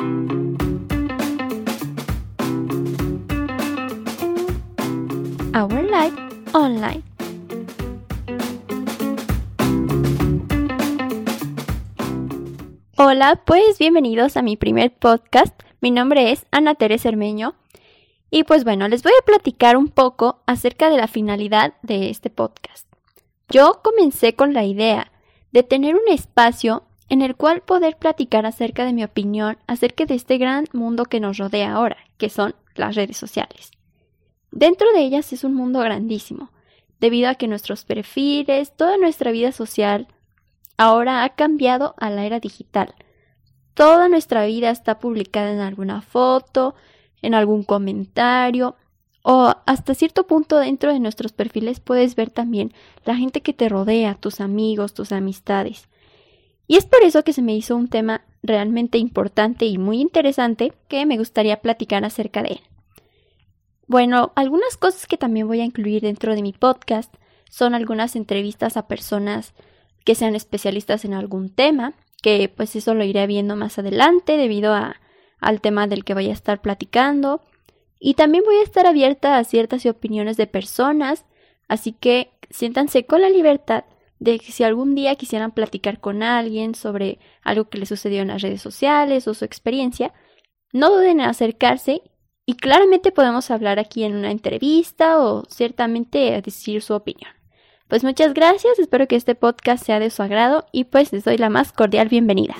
Our Life Online. Hola, pues bienvenidos a mi primer podcast. Mi nombre es Ana Teresa Hermeño. Y pues bueno, les voy a platicar un poco acerca de la finalidad de este podcast. Yo comencé con la idea de tener un espacio en el cual poder platicar acerca de mi opinión acerca de este gran mundo que nos rodea ahora, que son las redes sociales. Dentro de ellas es un mundo grandísimo, debido a que nuestros perfiles, toda nuestra vida social, ahora ha cambiado a la era digital. Toda nuestra vida está publicada en alguna foto, en algún comentario, o hasta cierto punto dentro de nuestros perfiles puedes ver también la gente que te rodea, tus amigos, tus amistades. Y es por eso que se me hizo un tema realmente importante y muy interesante que me gustaría platicar acerca de él. Bueno, algunas cosas que también voy a incluir dentro de mi podcast son algunas entrevistas a personas que sean especialistas en algún tema, que pues eso lo iré viendo más adelante debido a, al tema del que voy a estar platicando. Y también voy a estar abierta a ciertas opiniones de personas, así que siéntanse con la libertad de que si algún día quisieran platicar con alguien sobre algo que les sucedió en las redes sociales o su experiencia, no duden en acercarse y claramente podemos hablar aquí en una entrevista o ciertamente decir su opinión. Pues muchas gracias, espero que este podcast sea de su agrado y pues les doy la más cordial bienvenida.